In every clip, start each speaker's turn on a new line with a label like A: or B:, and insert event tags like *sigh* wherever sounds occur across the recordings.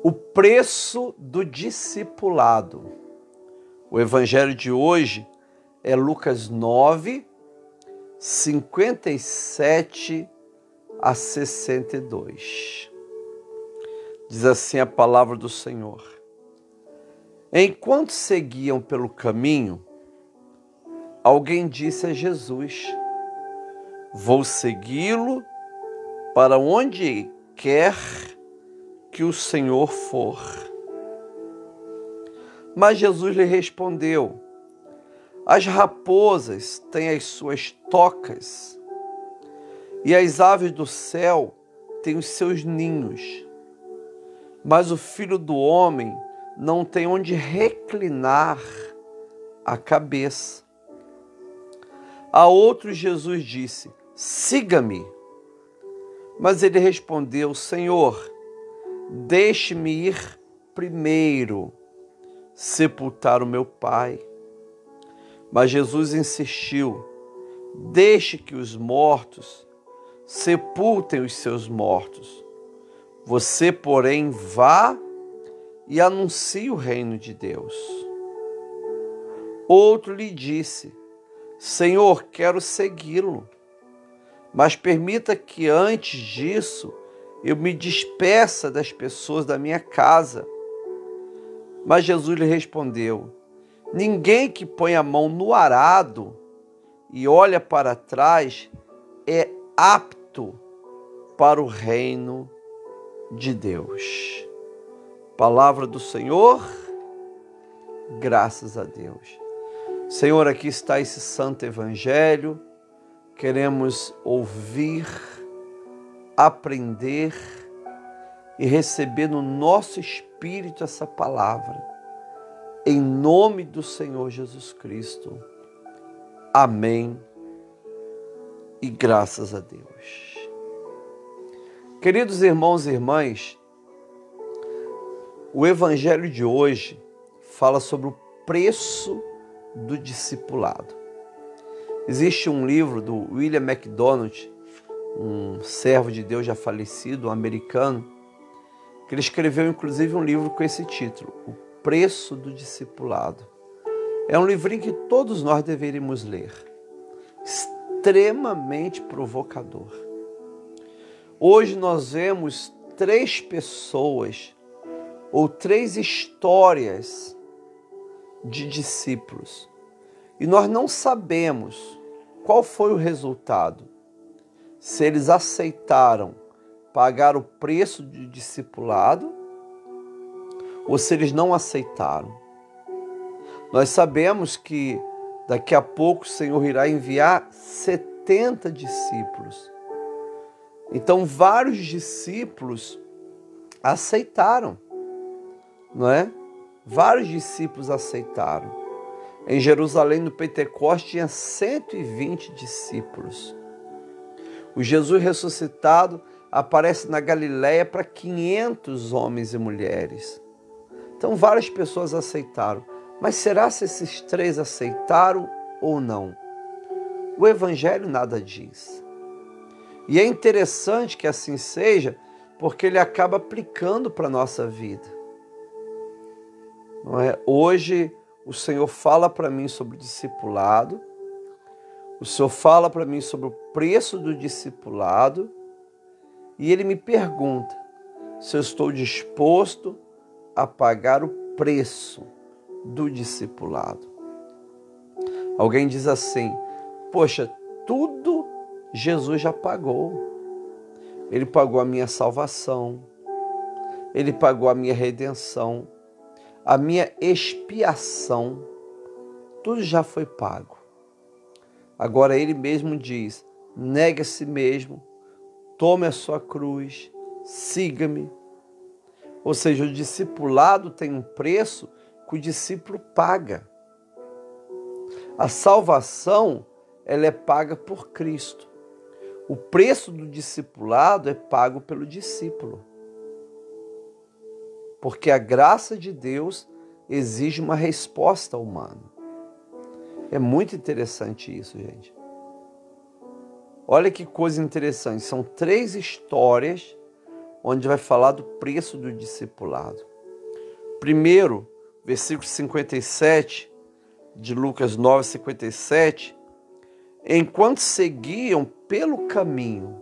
A: O preço do discipulado. O evangelho de hoje é Lucas 9, 57 a 62. Diz assim a palavra do Senhor. Enquanto seguiam pelo caminho, alguém disse a Jesus: Vou segui-lo para onde quer que o Senhor for. Mas Jesus lhe respondeu: As raposas têm as suas tocas, e as aves do céu têm os seus ninhos, mas o filho do homem não tem onde reclinar a cabeça. A outro Jesus disse: Siga-me. Mas ele respondeu: Senhor, deixe-me ir primeiro sepultar o meu pai. Mas Jesus insistiu: Deixe que os mortos sepultem os seus mortos. Você, porém, vá e anuncie o reino de Deus. Outro lhe disse: Senhor, quero segui-lo, mas permita que antes disso eu me despeça das pessoas da minha casa mas Jesus lhe respondeu: Ninguém que põe a mão no arado e olha para trás é apto para o reino de Deus. Palavra do Senhor, graças a Deus. Senhor, aqui está esse santo evangelho. Queremos ouvir, aprender e receber no nosso espírito essa palavra. Em nome do Senhor Jesus Cristo. Amém. E graças a Deus. Queridos irmãos e irmãs, o evangelho de hoje fala sobre o preço do discipulado. Existe um livro do William MacDonald, um servo de Deus já falecido, um americano, que ele escreveu inclusive um livro com esse título, O Preço do Discipulado. É um livrinho que todos nós deveríamos ler. Extremamente provocador. Hoje nós vemos três pessoas ou três histórias de discípulos e nós não sabemos qual foi o resultado. Se eles aceitaram pagar o preço de discipulado ou se eles não aceitaram. Nós sabemos que daqui a pouco o Senhor irá enviar 70 discípulos. Então, vários discípulos aceitaram, não é? Vários discípulos aceitaram. Em Jerusalém, no Pentecoste, tinha 120 discípulos. O Jesus ressuscitado aparece na Galiléia para 500 homens e mulheres. Então várias pessoas aceitaram. Mas será se esses três aceitaram ou não? O Evangelho nada diz. E é interessante que assim seja, porque ele acaba aplicando para a nossa vida. Não é? Hoje o Senhor fala para mim sobre o discipulado, o Senhor fala para mim sobre o preço do discipulado, e ele me pergunta se eu estou disposto a pagar o preço do discipulado. Alguém diz assim: Poxa, tudo Jesus já pagou. Ele pagou a minha salvação, ele pagou a minha redenção, a minha expiação. Tudo já foi pago. Agora ele mesmo diz: negue a si mesmo, tome a sua cruz, siga-me. Ou seja, o discipulado tem um preço que o discípulo paga. A salvação, ela é paga por Cristo. O preço do discipulado é pago pelo discípulo. Porque a graça de Deus exige uma resposta humana. É muito interessante isso, gente. Olha que coisa interessante, são três histórias onde vai falar do preço do discipulado. Primeiro, versículo 57 de Lucas 9, 57. Enquanto seguiam pelo caminho,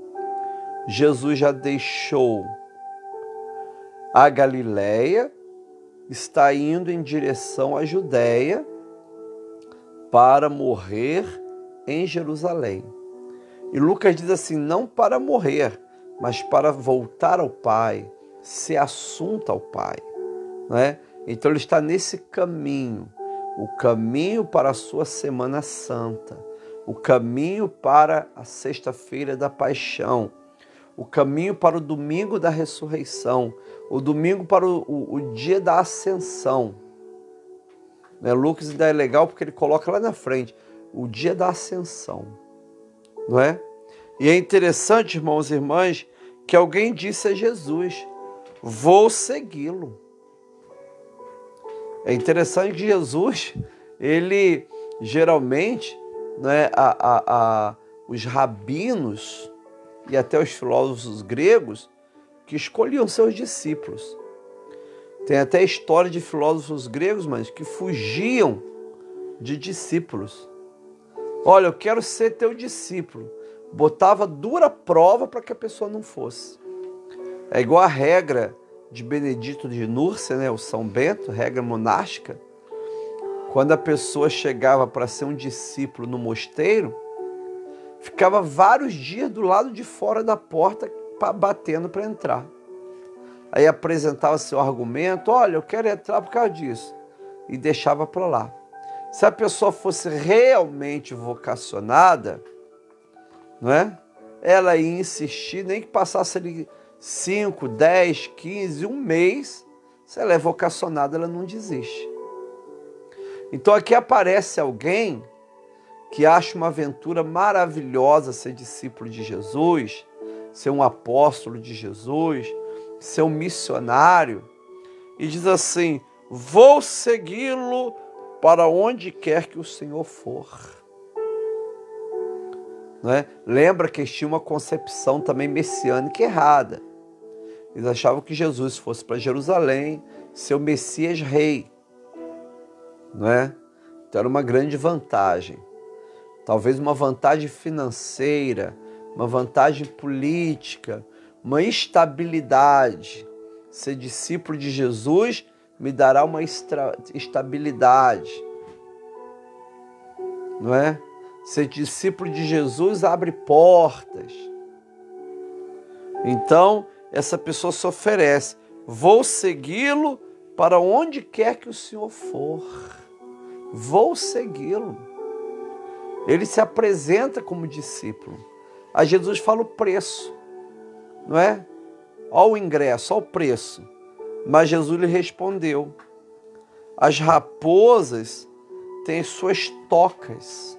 A: Jesus já deixou a Galiléia, está indo em direção à Judéia para morrer em Jerusalém. E Lucas diz assim: não para morrer, mas para voltar ao Pai, ser assunto ao Pai. Né? Então ele está nesse caminho, o caminho para a sua Semana Santa, o caminho para a sexta-feira da paixão, o caminho para o domingo da ressurreição, o domingo para o, o, o dia da ascensão. Né? Lucas ainda é legal porque ele coloca lá na frente o dia da ascensão, não é? E é interessante, irmãos e irmãs, que alguém disse a Jesus: Vou segui-lo. É interessante que Jesus, ele geralmente, né, a, a, a, os rabinos e até os filósofos gregos que escolhiam seus discípulos. Tem até história de filósofos gregos, mas que fugiam de discípulos. Olha, eu quero ser teu discípulo. Botava dura prova para que a pessoa não fosse. É igual a regra de Benedito de Núrcia, né, o São Bento, regra monástica. Quando a pessoa chegava para ser um discípulo no mosteiro, ficava vários dias do lado de fora da porta batendo para entrar. Aí apresentava seu argumento, olha, eu quero entrar por causa disso, e deixava para lá. Se a pessoa fosse realmente vocacionada, não é? Ela ia insistir, nem que passasse ali 5, 10, 15, um mês, se ela é vocacionada, ela não desiste. Então aqui aparece alguém que acha uma aventura maravilhosa ser discípulo de Jesus, ser um apóstolo de Jesus, ser um missionário, e diz assim: Vou segui-lo para onde quer que o Senhor for. Não é? Lembra que eles tinham uma concepção também messiânica errada. Eles achavam que Jesus fosse para Jerusalém, ser o Messias rei. Não é? Então era uma grande vantagem. Talvez uma vantagem financeira, uma vantagem política, uma estabilidade. Ser discípulo de Jesus me dará uma estabilidade. Não é? Ser discípulo de Jesus abre portas. Então, essa pessoa se oferece: vou segui-lo para onde quer que o Senhor for. Vou segui-lo. Ele se apresenta como discípulo. A Jesus fala o preço, não é? Olha o ingresso, olha o preço. Mas Jesus lhe respondeu: As raposas têm suas tocas,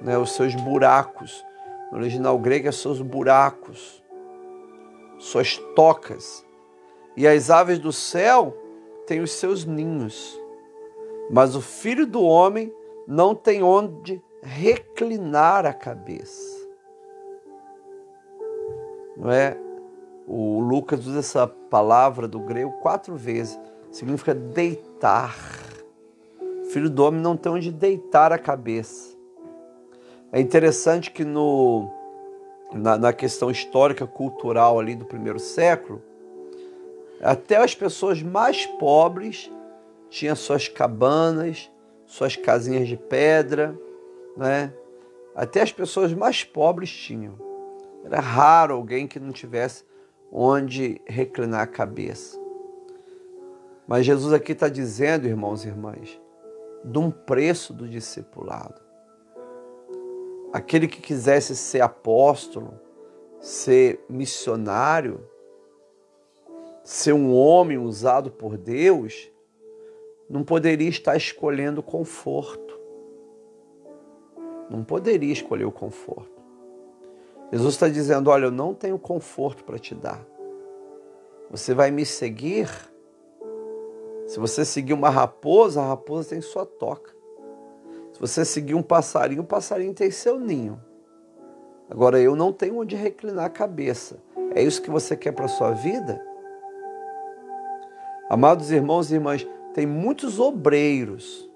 A: né, os seus buracos. No original grego é seus buracos, suas tocas. E as aves do céu têm os seus ninhos. Mas o filho do homem não tem onde reclinar a cabeça. Não é? O Lucas usa essa palavra do grego quatro vezes. Significa deitar. Filho do homem não tem onde deitar a cabeça. É interessante que no, na, na questão histórica, cultural ali do primeiro século, até as pessoas mais pobres tinham suas cabanas, suas casinhas de pedra, né? Até as pessoas mais pobres tinham. Era raro alguém que não tivesse onde reclinar a cabeça. Mas Jesus aqui está dizendo, irmãos e irmãs, de um preço do discipulado. Aquele que quisesse ser apóstolo, ser missionário, ser um homem usado por Deus, não poderia estar escolhendo conforto. Não poderia escolher o conforto. Jesus está dizendo: Olha, eu não tenho conforto para te dar. Você vai me seguir. Se você seguir uma raposa, a raposa tem sua toca. Se você seguir um passarinho, o passarinho tem seu ninho. Agora eu não tenho onde reclinar a cabeça. É isso que você quer para a sua vida? Amados irmãos e irmãs, tem muitos obreiros,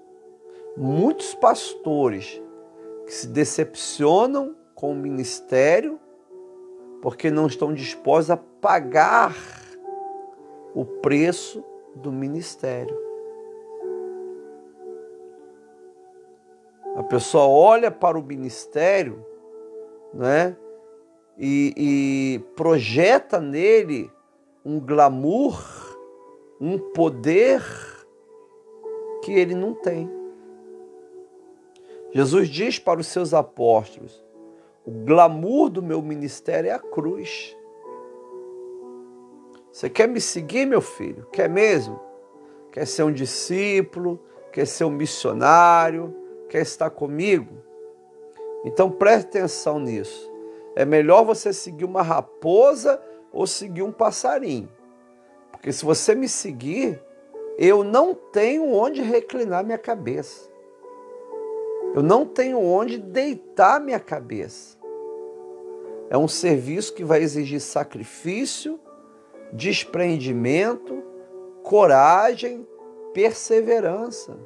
A: muitos pastores que se decepcionam com o ministério porque não estão dispostos a pagar o preço do ministério. A pessoa olha para o ministério né, e, e projeta nele um glamour, um poder que ele não tem. Jesus diz para os seus apóstolos: o glamour do meu ministério é a cruz. Você quer me seguir, meu filho? Quer mesmo? Quer ser um discípulo? Quer ser um missionário? Quer estar comigo? Então preste atenção nisso. É melhor você seguir uma raposa ou seguir um passarinho. Porque se você me seguir, eu não tenho onde reclinar minha cabeça. Eu não tenho onde deitar minha cabeça. É um serviço que vai exigir sacrifício, desprendimento, coragem, perseverança.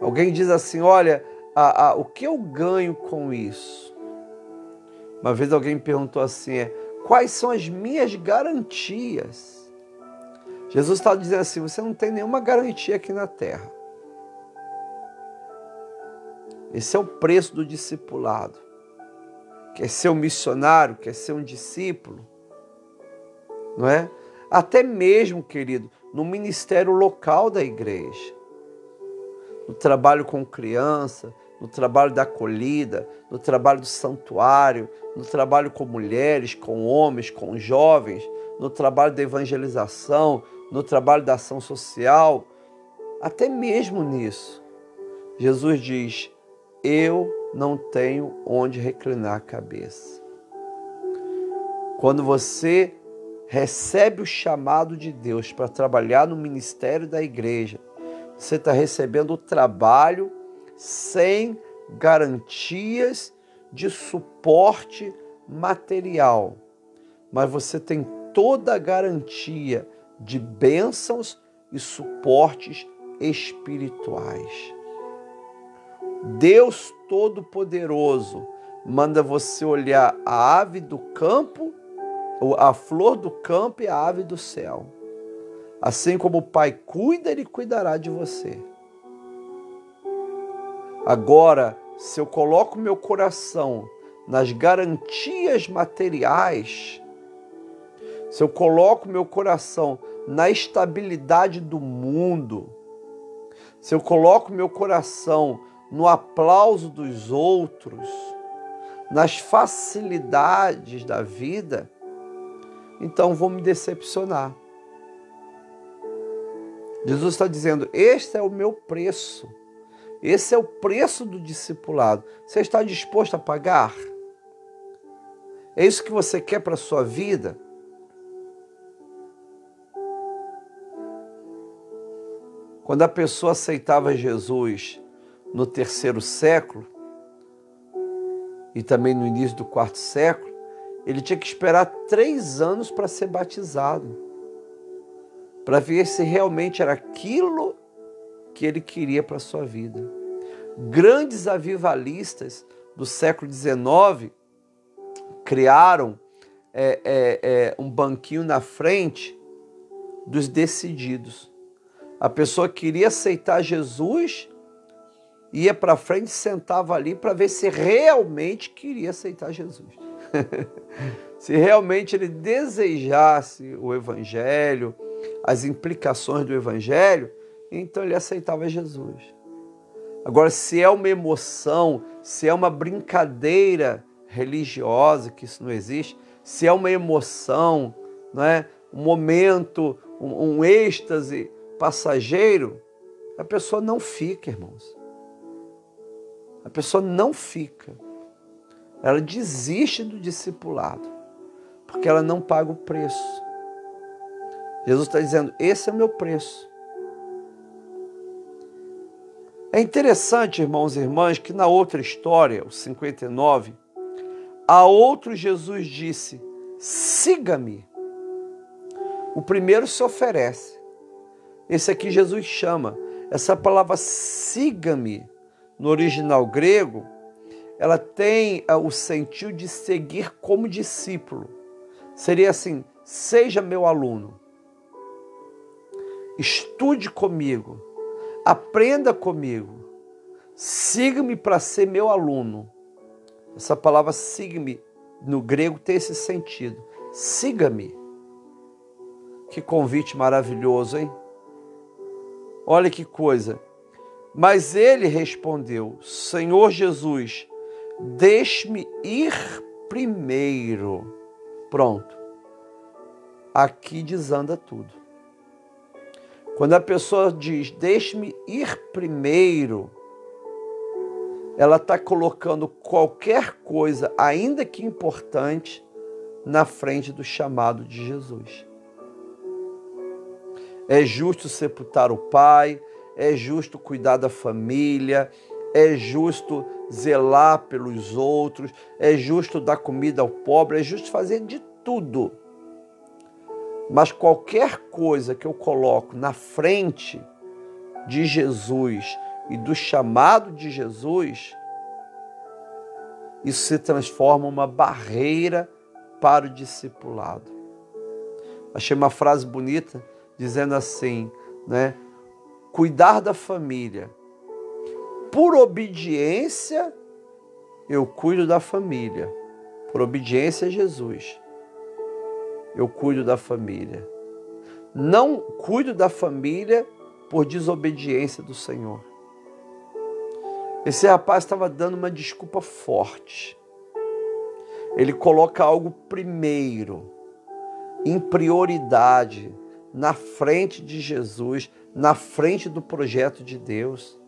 A: Alguém diz assim: olha, a, a, o que eu ganho com isso? Uma vez alguém perguntou assim: é, quais são as minhas garantias? Jesus está dizendo assim: você não tem nenhuma garantia aqui na terra. Esse é o preço do discipulado quer ser um missionário, quer ser um discípulo, não é? Até mesmo, querido, no ministério local da igreja, no trabalho com criança, no trabalho da acolhida, no trabalho do santuário, no trabalho com mulheres, com homens, com jovens, no trabalho da evangelização, no trabalho da ação social, até mesmo nisso. Jesus diz: Eu não tenho onde reclinar a cabeça. Quando você recebe o chamado de Deus para trabalhar no ministério da igreja, você está recebendo o trabalho sem garantias de suporte material, mas você tem toda a garantia de bênçãos e suportes espirituais. Deus Todo-Poderoso manda você olhar a ave do campo, a flor do campo e a ave do céu. Assim como o Pai cuida, Ele cuidará de você. Agora, se eu coloco meu coração nas garantias materiais, se eu coloco meu coração na estabilidade do mundo, se eu coloco meu coração no aplauso dos outros, nas facilidades da vida, então vou me decepcionar. Jesus está dizendo: Este é o meu preço. Esse é o preço do discipulado. Você está disposto a pagar? É isso que você quer para a sua vida? Quando a pessoa aceitava Jesus no terceiro século e também no início do quarto século, ele tinha que esperar três anos para ser batizado, para ver se realmente era aquilo que ele queria para a sua vida. Grandes avivalistas do século XIX criaram é, é, é, um banquinho na frente dos decididos. A pessoa queria aceitar Jesus ia para frente, sentava ali para ver se realmente queria aceitar Jesus. *laughs* se realmente ele desejasse o evangelho, as implicações do evangelho, então ele aceitava Jesus. Agora, se é uma emoção, se é uma brincadeira religiosa, que isso não existe, se é uma emoção, não é? um momento, um, um êxtase passageiro, a pessoa não fica, irmãos. A pessoa não fica. Ela desiste do discipulado, porque ela não paga o preço. Jesus está dizendo: esse é o meu preço. É interessante, irmãos e irmãs, que na outra história, o 59, A outro Jesus disse: Siga-me. O primeiro se oferece. Esse aqui Jesus chama. Essa palavra siga-me, no original grego, ela tem ah, o sentido de seguir como discípulo. Seria assim: seja meu aluno, estude comigo, aprenda comigo, siga-me para ser meu aluno. Essa palavra siga-me no grego tem esse sentido. Siga-me. Que convite maravilhoso, hein? Olha que coisa. Mas ele respondeu: Senhor Jesus, Deixe-me ir primeiro. Pronto. Aqui desanda tudo. Quando a pessoa diz, deixe-me ir primeiro, ela está colocando qualquer coisa, ainda que importante, na frente do chamado de Jesus. É justo sepultar o pai, é justo cuidar da família, é justo zelar pelos outros, é justo dar comida ao pobre, é justo fazer de tudo. Mas qualquer coisa que eu coloco na frente de Jesus e do chamado de Jesus, isso se transforma uma barreira para o discipulado. Achei uma frase bonita dizendo assim, né? Cuidar da família por obediência, eu cuido da família. Por obediência a Jesus, eu cuido da família. Não cuido da família por desobediência do Senhor. Esse rapaz estava dando uma desculpa forte. Ele coloca algo primeiro, em prioridade, na frente de Jesus, na frente do projeto de Deus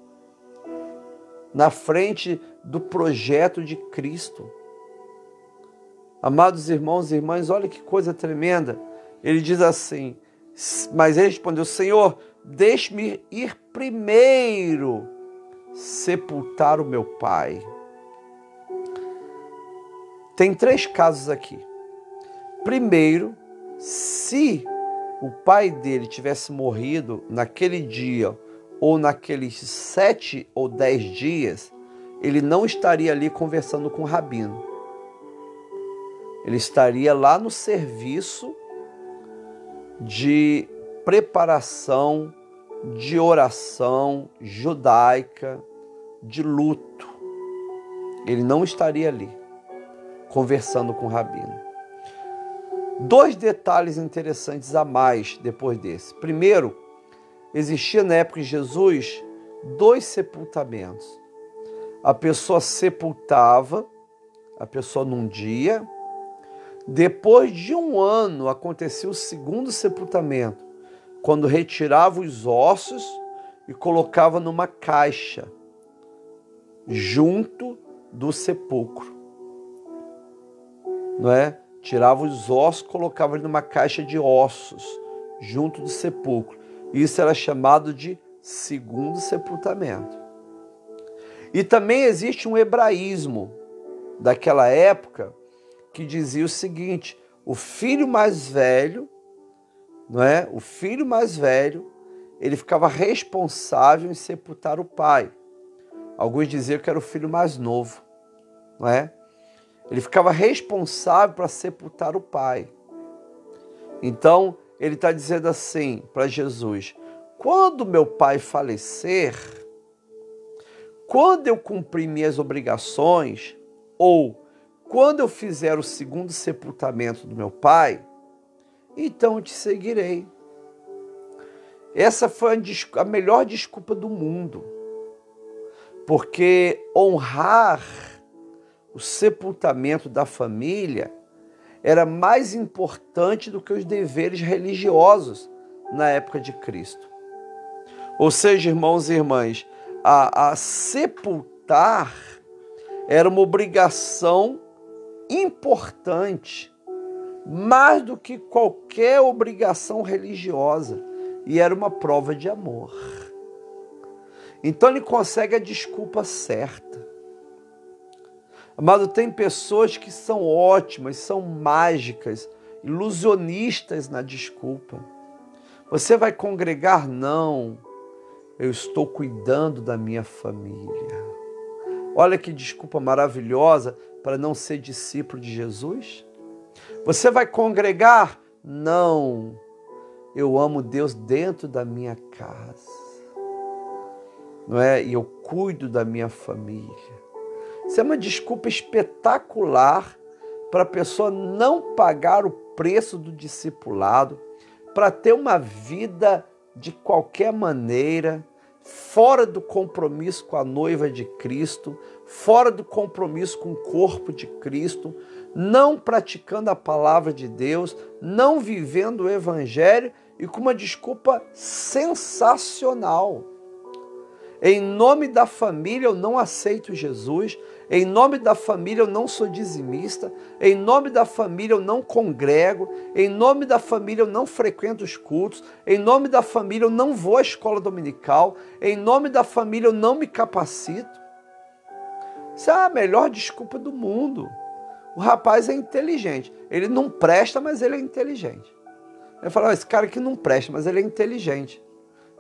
A: na frente do projeto de Cristo. Amados irmãos e irmãs, olha que coisa tremenda. Ele diz assim: Mas ele respondeu: Senhor, deixe-me ir primeiro sepultar o meu pai. Tem três casos aqui. Primeiro, se o pai dele tivesse morrido naquele dia ou naqueles sete ou dez dias, ele não estaria ali conversando com o rabino. Ele estaria lá no serviço de preparação, de oração judaica, de luto. Ele não estaria ali conversando com o rabino. Dois detalhes interessantes a mais depois desse. Primeiro, existia na época de Jesus dois sepultamentos. A pessoa sepultava, a pessoa num dia, depois de um ano acontecia o segundo sepultamento, quando retirava os ossos e colocava numa caixa junto do sepulcro. Não é? Tirava os ossos, colocava numa caixa de ossos junto do sepulcro. Isso era chamado de segundo sepultamento. E também existe um hebraísmo daquela época que dizia o seguinte: o filho mais velho, não é? O filho mais velho, ele ficava responsável em sepultar o pai. Alguns diziam que era o filho mais novo, não é? Ele ficava responsável para sepultar o pai. Então, ele está dizendo assim para Jesus: quando meu pai falecer, quando eu cumprir minhas obrigações, ou quando eu fizer o segundo sepultamento do meu pai, então eu te seguirei. Essa foi a melhor desculpa do mundo, porque honrar o sepultamento da família era mais importante do que os deveres religiosos na época de Cristo. Ou seja, irmãos e irmãs, a, a sepultar era uma obrigação importante, mais do que qualquer obrigação religiosa, e era uma prova de amor. Então ele consegue a desculpa certa. Amado, tem pessoas que são ótimas, são mágicas, ilusionistas na desculpa. Você vai congregar? Não. Eu estou cuidando da minha família. Olha que desculpa maravilhosa para não ser discípulo de Jesus. Você vai congregar? Não. Eu amo Deus dentro da minha casa. Não é? E eu cuido da minha família. Isso é uma desculpa espetacular para a pessoa não pagar o preço do discipulado, para ter uma vida de qualquer maneira, fora do compromisso com a noiva de Cristo, fora do compromisso com o corpo de Cristo, não praticando a palavra de Deus, não vivendo o evangelho e com uma desculpa sensacional. Em nome da família eu não aceito Jesus, em nome da família eu não sou dizimista, em nome da família eu não congrego, em nome da família eu não frequento os cultos, em nome da família eu não vou à escola dominical, em nome da família eu não me capacito. Isso é a melhor desculpa do mundo. O rapaz é inteligente. Ele não presta, mas ele é inteligente. Ele fala: esse cara aqui não presta, mas ele é inteligente.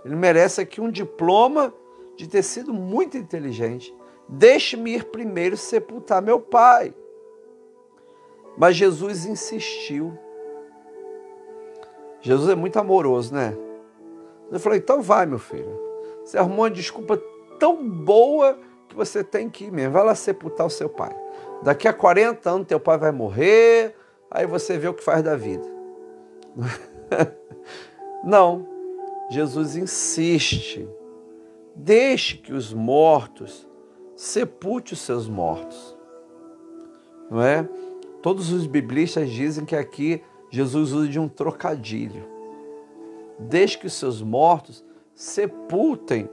A: Ele merece aqui um diploma de ter sido muito inteligente. Deixe-me ir primeiro sepultar meu pai. Mas Jesus insistiu. Jesus é muito amoroso, né? Ele falou: então vai, meu filho. Você arrumou uma desculpa tão boa que você tem que ir mesmo. Vai lá sepultar o seu pai. Daqui a 40 anos teu pai vai morrer, aí você vê o que faz da vida. *laughs* Não. Jesus insiste. Deixe que os mortos sepulte os seus mortos. Não é? Todos os biblistas dizem que aqui Jesus usa de um trocadilho. Deixe que os seus mortos sepultem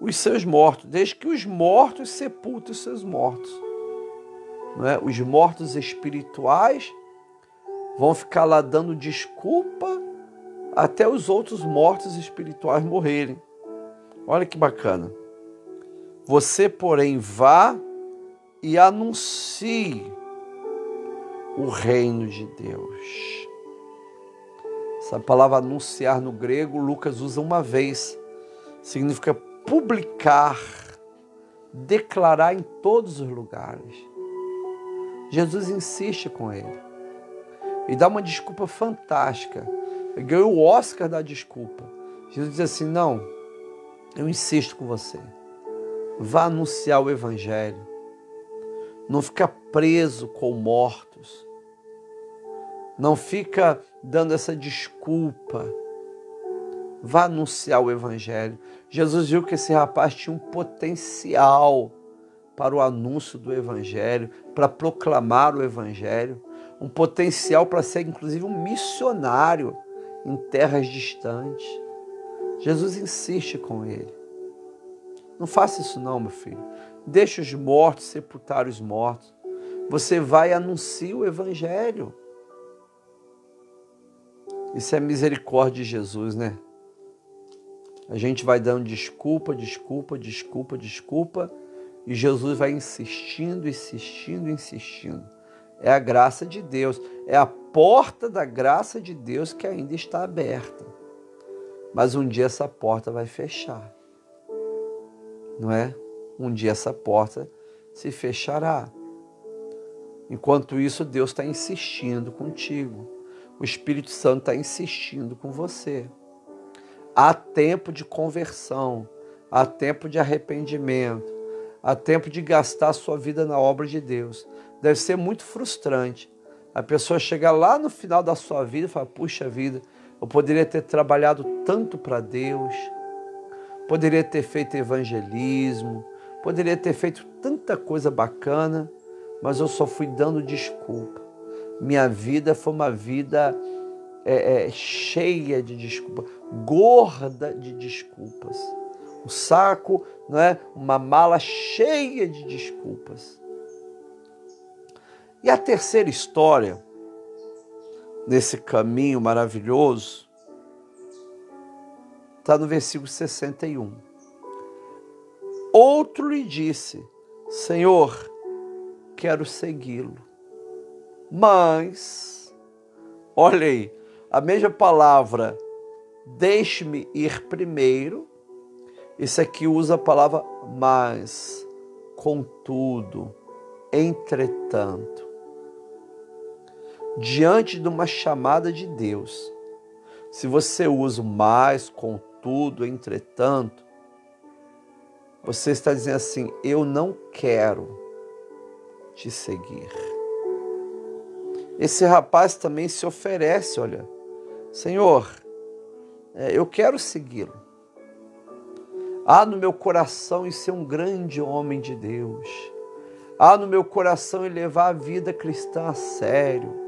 A: os seus mortos, desde que os mortos sepultem os seus mortos. Não é? Os mortos espirituais vão ficar lá dando desculpa até os outros mortos espirituais morrerem. Olha que bacana. Você, porém, vá e anuncie o reino de Deus. Essa palavra anunciar no grego, Lucas usa uma vez. Significa publicar, declarar em todos os lugares. Jesus insiste com ele e dá uma desculpa fantástica. Ele ganhou o Oscar da desculpa. Jesus diz assim: Não, eu insisto com você. Vá anunciar o Evangelho. Não fica preso com mortos. Não fica dando essa desculpa Vá anunciar o Evangelho. Jesus viu que esse rapaz tinha um potencial para o anúncio do Evangelho, para proclamar o Evangelho, um potencial para ser, inclusive, um missionário em terras distantes. Jesus insiste com ele. Não faça isso, não, meu filho. Deixe os mortos sepultar os mortos. Você vai e anuncia o Evangelho. Isso é misericórdia de Jesus, né? A gente vai dando desculpa, desculpa, desculpa, desculpa, e Jesus vai insistindo, insistindo, insistindo. É a graça de Deus, é a porta da graça de Deus que ainda está aberta. Mas um dia essa porta vai fechar. Não é? Um dia essa porta se fechará. Enquanto isso, Deus está insistindo contigo. O Espírito Santo está insistindo com você. Há tempo de conversão, há tempo de arrependimento, há tempo de gastar a sua vida na obra de Deus. Deve ser muito frustrante a pessoa chegar lá no final da sua vida e falar: puxa vida, eu poderia ter trabalhado tanto para Deus, poderia ter feito evangelismo, poderia ter feito tanta coisa bacana, mas eu só fui dando desculpa. Minha vida foi uma vida é, é, cheia de desculpas, gorda de desculpas. Um saco, não é? uma mala cheia de desculpas. E a terceira história, nesse caminho maravilhoso, está no versículo 61. Outro lhe disse: Senhor, quero segui-lo. Mas, olha aí, a mesma palavra, deixe-me ir primeiro, esse aqui usa a palavra mas, contudo, entretanto. Diante de uma chamada de Deus, se você usa mais, contudo, entretanto, você está dizendo assim: eu não quero te seguir. Esse rapaz também se oferece, olha, Senhor, é, eu quero segui-lo. Há no meu coração em ser um grande homem de Deus. Há no meu coração em levar a vida cristã a sério.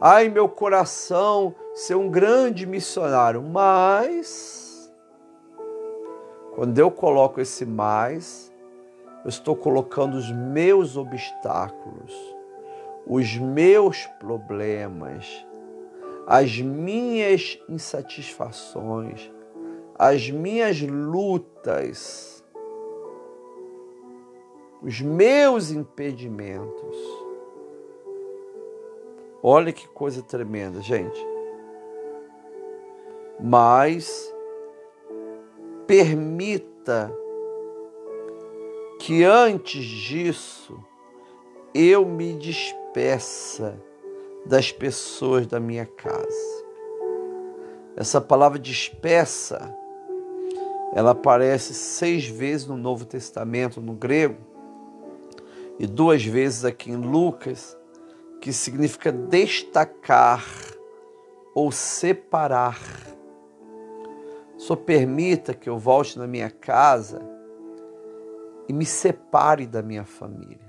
A: Em meu coração ser um grande missionário. Mas, quando eu coloco esse mais, eu estou colocando os meus obstáculos, os meus problemas, as minhas insatisfações, as minhas lutas, os meus impedimentos. Olha que coisa tremenda, gente. Mas permita que antes disso eu me despeça das pessoas da minha casa. Essa palavra despeça, ela aparece seis vezes no Novo Testamento, no grego, e duas vezes aqui em Lucas, que significa destacar ou separar. Só permita que eu volte na minha casa e me separe da minha família.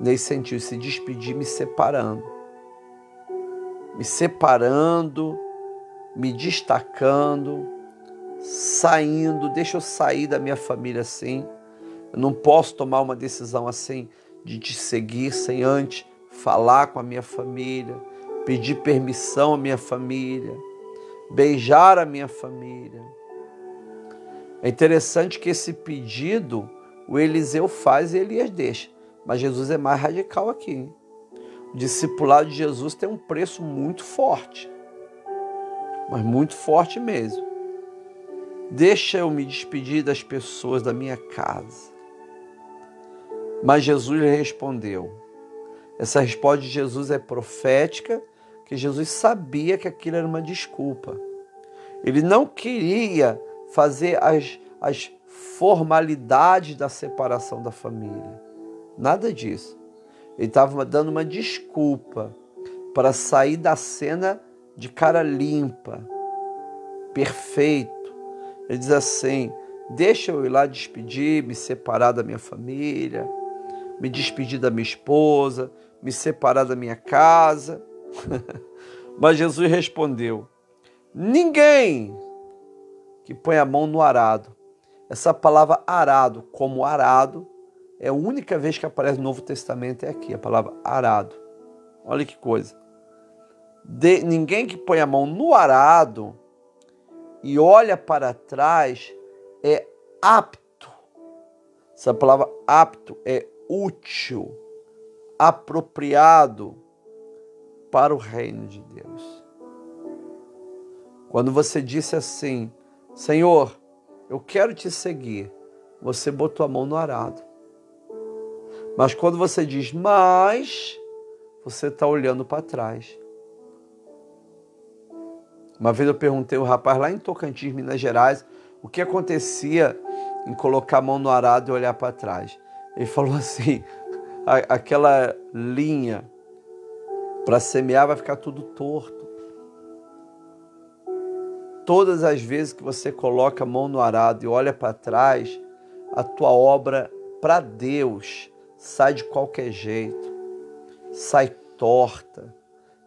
A: Nesse sentido, se despedir me separando. Me separando, me destacando, saindo, deixa eu sair da minha família assim. Eu não posso tomar uma decisão assim de te seguir sem antes falar com a minha família, pedir permissão à minha família, beijar a minha família. É interessante que esse pedido o Eliseu faz e Elias deixa. Mas Jesus é mais radical aqui. O discipulado de Jesus tem um preço muito forte. Mas muito forte mesmo. Deixa eu me despedir das pessoas da minha casa. Mas Jesus lhe respondeu. Essa resposta de Jesus é profética, que Jesus sabia que aquilo era uma desculpa. Ele não queria fazer as, as formalidade da separação da família. Nada disso. Ele estava dando uma desculpa para sair da cena de cara limpa, perfeito. Ele diz assim: deixa eu ir lá despedir, me separar da minha família, me despedir da minha esposa, me separar da minha casa. *laughs* Mas Jesus respondeu: ninguém que põe a mão no arado essa palavra arado, como arado, é a única vez que aparece no Novo Testamento, é aqui, a palavra arado. Olha que coisa. De, ninguém que põe a mão no arado e olha para trás é apto. Essa palavra apto é útil, apropriado para o reino de Deus. Quando você disse assim, Senhor, eu quero te seguir, você botou a mão no arado. Mas quando você diz mas, você está olhando para trás. Uma vez eu perguntei ao rapaz lá em Tocantins, Minas Gerais, o que acontecia em colocar a mão no arado e olhar para trás. Ele falou assim: aquela linha para semear vai ficar tudo torto. Todas as vezes que você coloca a mão no arado e olha para trás, a tua obra para Deus sai de qualquer jeito, sai torta,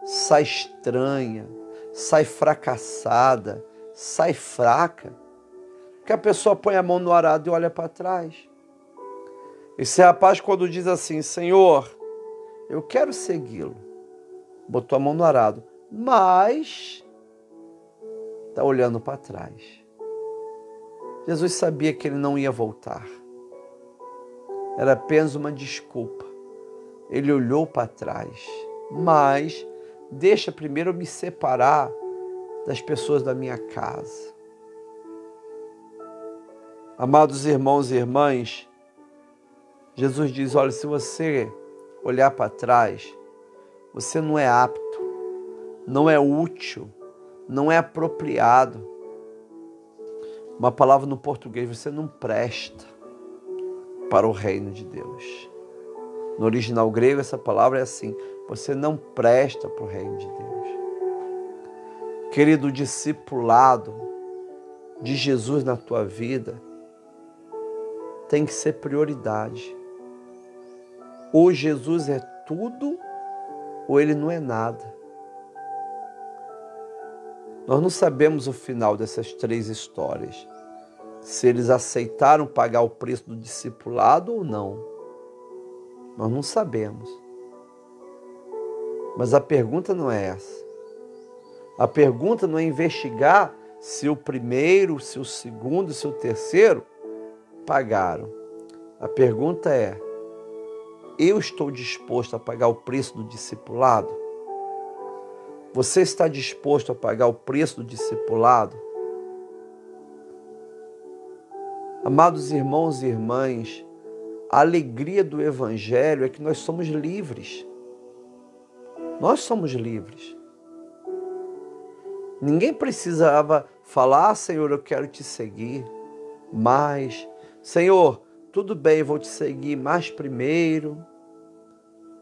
A: sai estranha, sai fracassada, sai fraca. Que a pessoa põe a mão no arado e olha para trás. Esse rapaz, quando diz assim: Senhor, eu quero segui-lo, botou a mão no arado, mas está olhando para trás. Jesus sabia que ele não ia voltar. Era apenas uma desculpa ele olhou para trás. Mas deixa primeiro eu me separar das pessoas da minha casa. Amados irmãos e irmãs, Jesus diz: olha, se você olhar para trás, você não é apto, não é útil, não é apropriado. Uma palavra no português, você não presta para o reino de Deus. No original grego, essa palavra é assim: você não presta para o reino de Deus. Querido discipulado de Jesus na tua vida tem que ser prioridade. Ou Jesus é tudo, ou ele não é nada. Nós não sabemos o final dessas três histórias. Se eles aceitaram pagar o preço do discipulado ou não. Nós não sabemos. Mas a pergunta não é essa. A pergunta não é investigar se o primeiro, se o segundo, se o terceiro pagaram. A pergunta é: eu estou disposto a pagar o preço do discipulado? Você está disposto a pagar o preço do discipulado? Amados irmãos e irmãs, a alegria do Evangelho é que nós somos livres. Nós somos livres. Ninguém precisava falar, ah, Senhor, eu quero te seguir, mas, Senhor, tudo bem, vou te seguir, mas primeiro,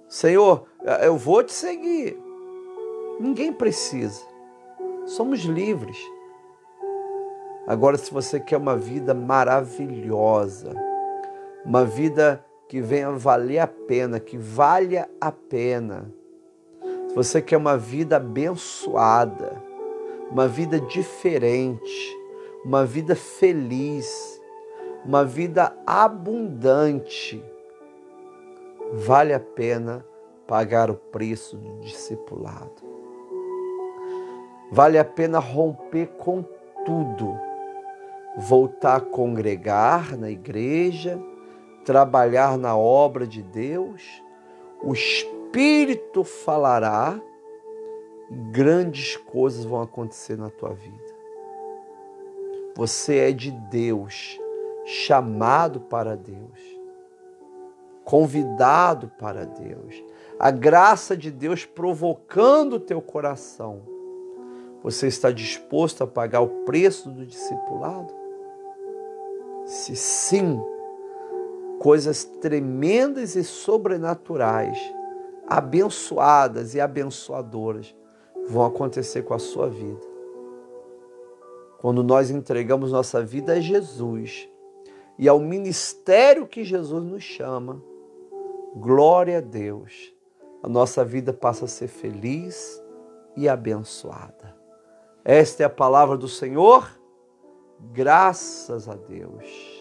A: Senhor, eu vou te seguir. Ninguém precisa. Somos livres. Agora, se você quer uma vida maravilhosa, uma vida que venha valer a pena, que valha a pena. Se você quer uma vida abençoada, uma vida diferente, uma vida feliz, uma vida abundante, vale a pena pagar o preço do discipulado. Vale a pena romper com tudo, voltar a congregar na igreja, trabalhar na obra de Deus, o Espírito falará, grandes coisas vão acontecer na tua vida. Você é de Deus, chamado para Deus, convidado para Deus. A graça de Deus provocando o teu coração. Você está disposto a pagar o preço do discipulado? Se sim, coisas tremendas e sobrenaturais, abençoadas e abençoadoras vão acontecer com a sua vida. Quando nós entregamos nossa vida a Jesus e ao ministério que Jesus nos chama, glória a Deus, a nossa vida passa a ser feliz e abençoada. Esta é a palavra do Senhor, graças a Deus.